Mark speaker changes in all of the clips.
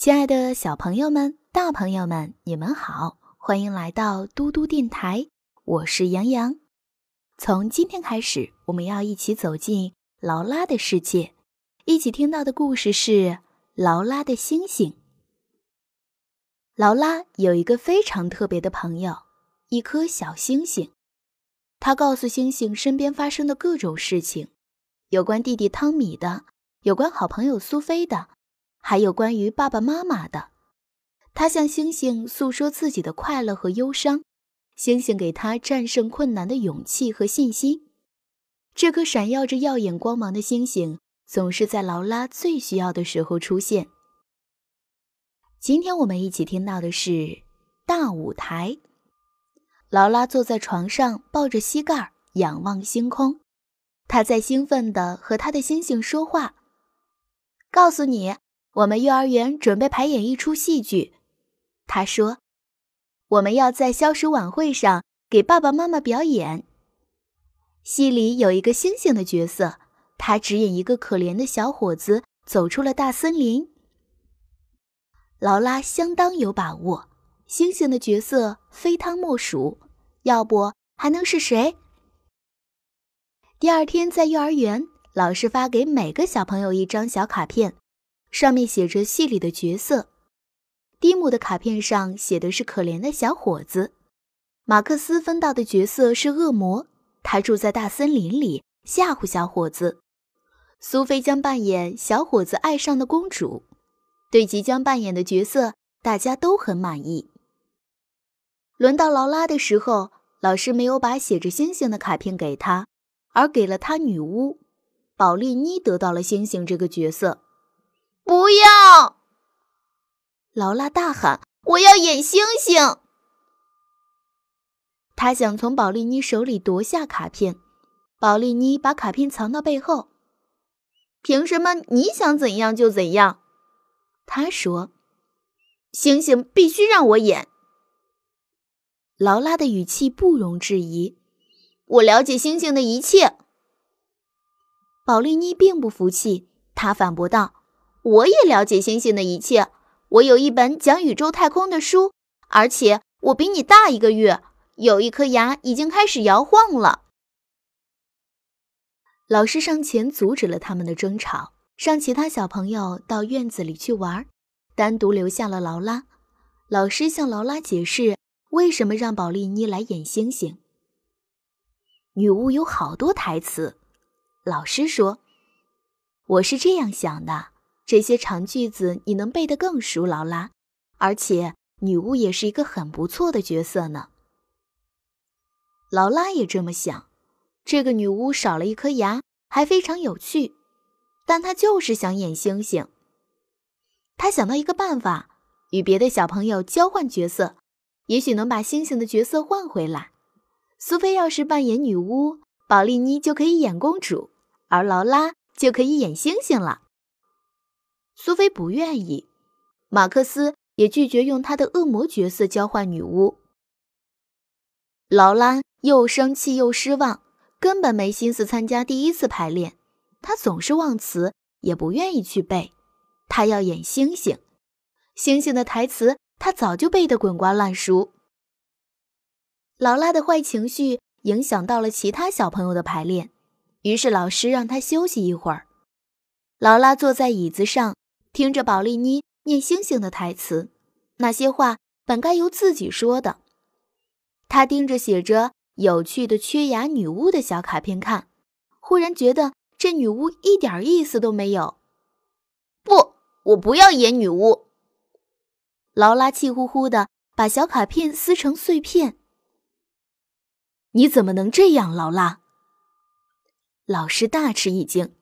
Speaker 1: 亲爱的小朋友们、大朋友们，你们好，欢迎来到嘟嘟电台，我是杨洋。从今天开始，我们要一起走进劳拉的世界，一起听到的故事是《劳拉的星星》。劳拉有一个非常特别的朋友，一颗小星星。他告诉星星身边发生的各种事情，有关弟弟汤米的，有关好朋友苏菲的。还有关于爸爸妈妈的，他向星星诉说自己的快乐和忧伤，星星给他战胜困难的勇气和信心。这颗闪耀着耀眼光芒的星星，总是在劳拉最需要的时候出现。今天我们一起听到的是大舞台。劳拉坐在床上，抱着膝盖，仰望星空，她在兴奋地和他的星星说话，告诉你。我们幼儿园准备排演一出戏剧，他说：“我们要在消暑晚会上给爸爸妈妈表演。戏里有一个星星的角色，他指引一个可怜的小伙子走出了大森林。劳拉相当有把握，星星的角色非他莫属，要不还能是谁？”第二天在幼儿园，老师发给每个小朋友一张小卡片。上面写着戏里的角色，蒂姆的卡片上写的是可怜的小伙子，马克思分到的角色是恶魔，他住在大森林里吓唬小伙子。苏菲将扮演小伙子爱上的公主，对即将扮演的角色大家都很满意。轮到劳拉的时候，老师没有把写着星星的卡片给她，而给了她女巫宝丽妮，得到了星星这个角色。
Speaker 2: 不要！
Speaker 1: 劳拉大喊：“
Speaker 2: 我要演星星！”
Speaker 1: 他想从宝丽妮手里夺下卡片，宝丽妮把卡片藏到背后。
Speaker 2: 凭什么你想怎样就怎样？
Speaker 1: 他说：“
Speaker 2: 星星必须让我演。”
Speaker 1: 劳拉的语气不容置疑：“
Speaker 2: 我了解星星的一切。”
Speaker 1: 宝丽妮并不服气，她反驳道。
Speaker 2: 我也了解星星的一切。我有一本讲宇宙太空的书，而且我比你大一个月。有一颗牙已经开始摇晃了。
Speaker 1: 老师上前阻止了他们的争吵，让其他小朋友到院子里去玩，单独留下了劳拉。老师向劳拉解释为什么让宝丽妮来演星星。女巫有好多台词，老师说：“我是这样想的。”这些长句子你能背得更熟，劳拉。而且女巫也是一个很不错的角色呢。劳拉也这么想。这个女巫少了一颗牙，还非常有趣，但她就是想演星星。她想到一个办法，与别的小朋友交换角色，也许能把星星的角色换回来。苏菲要是扮演女巫，宝莉妮就可以演公主，而劳拉就可以演星星了。苏菲不愿意，马克思也拒绝用他的恶魔角色交换女巫。劳拉又生气又失望，根本没心思参加第一次排练。他总是忘词，也不愿意去背。他要演星星，星星的台词他早就背得滚瓜烂熟。劳拉的坏情绪影响到了其他小朋友的排练，于是老师让他休息一会儿。劳拉坐在椅子上。听着宝丽妮念星星的台词，那些话本该由自己说的。他盯着写着“有趣的缺牙女巫”的小卡片看，忽然觉得这女巫一点意思都没有。
Speaker 2: 不，我不要演女巫！
Speaker 1: 劳拉气呼呼的把小卡片撕成碎片。你怎么能这样，劳拉？老师大吃一惊。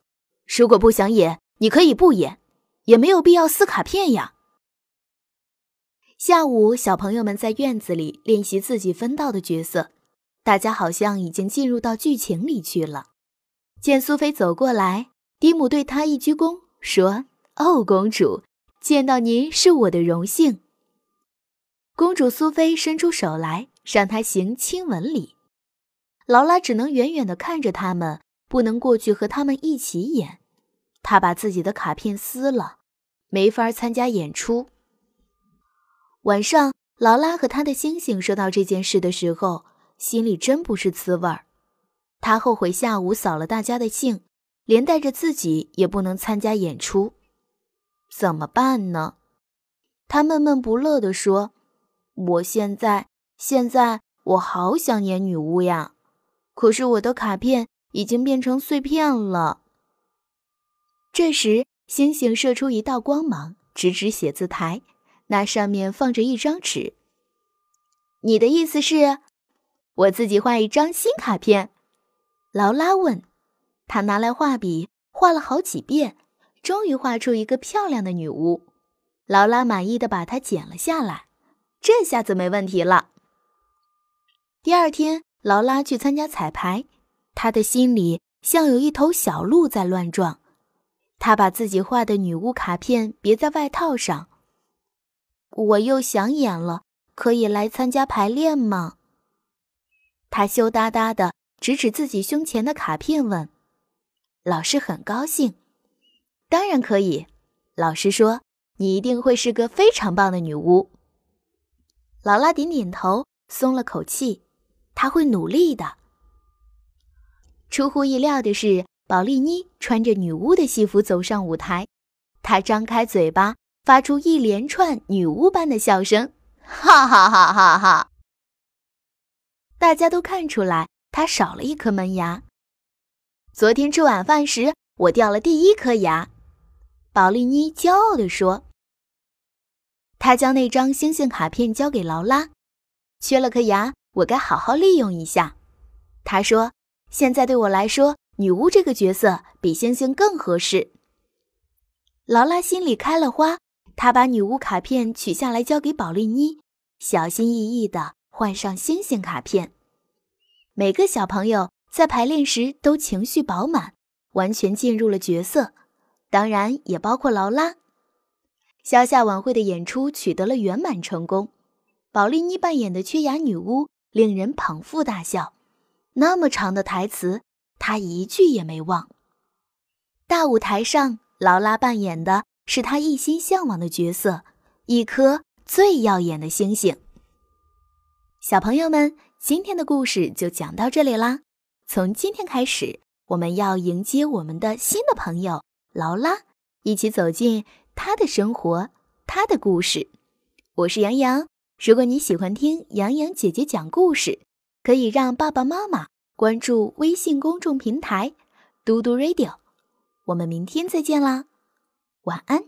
Speaker 1: 如果不想演，你可以不演。也没有必要撕卡片呀。下午，小朋友们在院子里练习自己分到的角色，大家好像已经进入到剧情里去了。见苏菲走过来，蒂姆对她一鞠躬，说：“哦，公主，见到您是我的荣幸。”公主苏菲伸出手来，让她行亲吻礼。劳拉只能远远地看着他们，不能过去和他们一起演。她把自己的卡片撕了。没法参加演出。晚上，劳拉和他的星星说到这件事的时候，心里真不是滋味儿。他后悔下午扫了大家的兴，连带着自己也不能参加演出，怎么办呢？他闷闷不乐地说：“我现在，现在我好想演女巫呀，可是我的卡片已经变成碎片了。”这时，星星射出一道光芒，直指写字台，那上面放着一张纸。你的意思是，我自己画一张新卡片？劳拉问。他拿来画笔，画了好几遍，终于画出一个漂亮的女巫。劳拉满意的把它剪了下来，这下子没问题了。第二天，劳拉去参加彩排，她的心里像有一头小鹿在乱撞。他把自己画的女巫卡片别在外套上。我又想演了，可以来参加排练吗？他羞答答的指指自己胸前的卡片，问。老师很高兴，当然可以。老师说：“你一定会是个非常棒的女巫。”劳拉点点头，松了口气。他会努力的。出乎意料的是。宝丽妮穿着女巫的戏服走上舞台，她张开嘴巴，发出一连串女巫般的笑声，哈哈哈哈哈！大家都看出来她少了一颗门牙。昨天吃晚饭时，我掉了第一颗牙，宝丽妮骄傲地说。她将那张星星卡片交给劳拉，缺了颗牙，我该好好利用一下。她说：“现在对我来说。”女巫这个角色比星星更合适。劳拉心里开了花，她把女巫卡片取下来交给宝莉妮，小心翼翼地换上星星卡片。每个小朋友在排练时都情绪饱满，完全进入了角色，当然也包括劳拉。消夏晚会的演出取得了圆满成功，宝莉妮扮演的缺牙女巫令人捧腹大笑，那么长的台词。他一句也没忘。大舞台上，劳拉扮演的是他一心向往的角色——一颗最耀眼的星星。小朋友们，今天的故事就讲到这里啦。从今天开始，我们要迎接我们的新的朋友劳拉，一起走进他的生活，他的故事。我是杨洋。如果你喜欢听洋洋姐姐讲故事，可以让爸爸妈妈。关注微信公众平台“嘟嘟 radio”，我们明天再见啦，晚安。